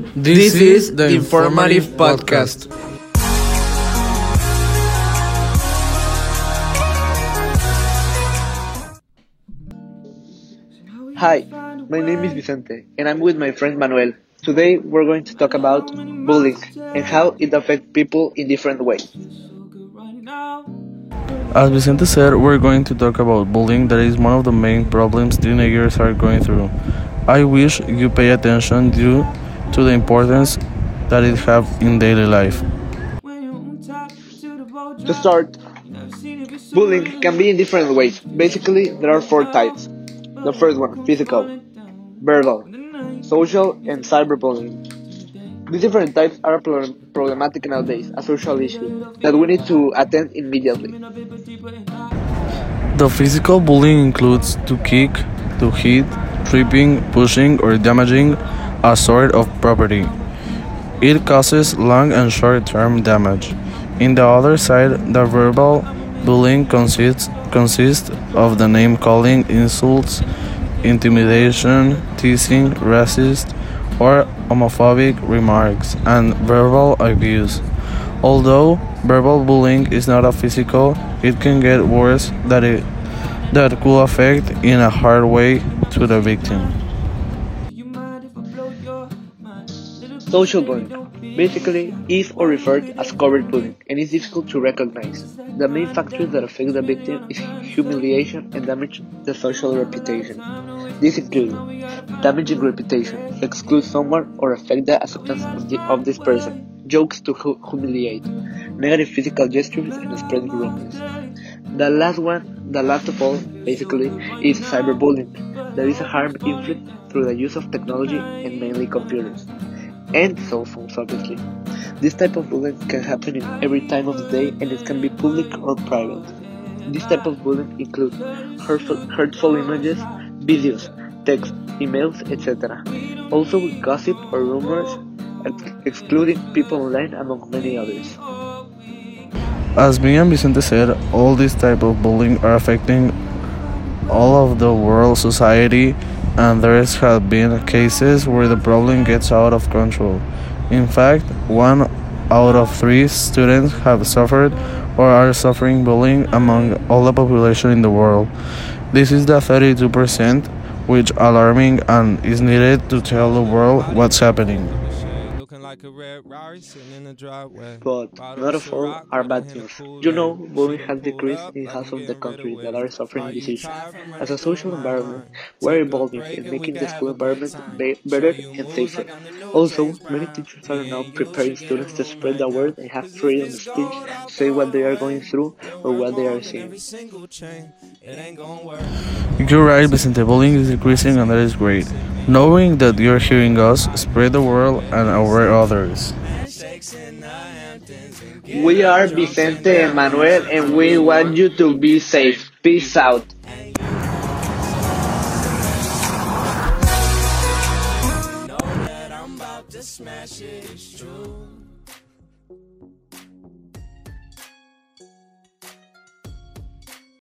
This, is the Informative Podcast. Hi, my name is Vicente and I'm with my friend Manuel. Today we're going to talk about bullying and how it affects people in different ways. As Vicente said, we're going to talk about bullying that is one of the main problems teenagers are going through. I wish you pay attention due to the importance that it have in daily life. To start, bullying can be in different ways. Basically, there are four types. The first one, physical, verbal, social, and cyberbullying. These different types are problematic nowadays, a social issue that we need to attend immediately. The physical bullying includes to kick, to hit, tripping, pushing, or damaging a sort of property. It causes long and short term damage. In the other side, the verbal bullying consists, consists of the name calling, insults, intimidation, teasing, racist, or homophobic remarks, and verbal abuse. Although verbal bullying is not a physical, it can get worse that it that could affect in a hard way to the victim. Social bullying basically is or referred as covert bullying and is difficult to recognize. The main factors that affect the victim is humiliation and damage the social reputation. This includes damaging reputation, exclude someone or affect the acceptance of, the, of this person, jokes to hu- humiliate, negative physical gestures and spread rumors. The last one, the last of all, basically, is cyberbullying. That is a harm inflicted through the use of technology and mainly computers and cell phones obviously. This type of bullying can happen in every time of the day and it can be public or private. This type of bullying includes hurtful, hurtful images, videos, text, emails, etc. Also gossip or rumors, excluding people online among many others. As and Vicente said, all these type of bullying are affecting all of the world society and there have been cases where the problem gets out of control. In fact, one out of three students have suffered or are suffering bullying among all the population in the world. This is the 32%, which alarming and is needed to tell the world what's happening like a red Rari sitting in the driveway. But not all are bad things. You know, bullying has decreased in half of the country that are suffering this issue. As a social environment, we're evolving and making the school environment better and safer. Also, many teachers are now preparing students to spread the word and have freedom of speech, say what they are going through or what they are seeing. You're right, Vicente. Bullying is decreasing, and that is great. Knowing that you're hearing us, spread the word and aware others. We are Vicente and Manuel, and we want you to be safe. Peace out. smash it, it's true.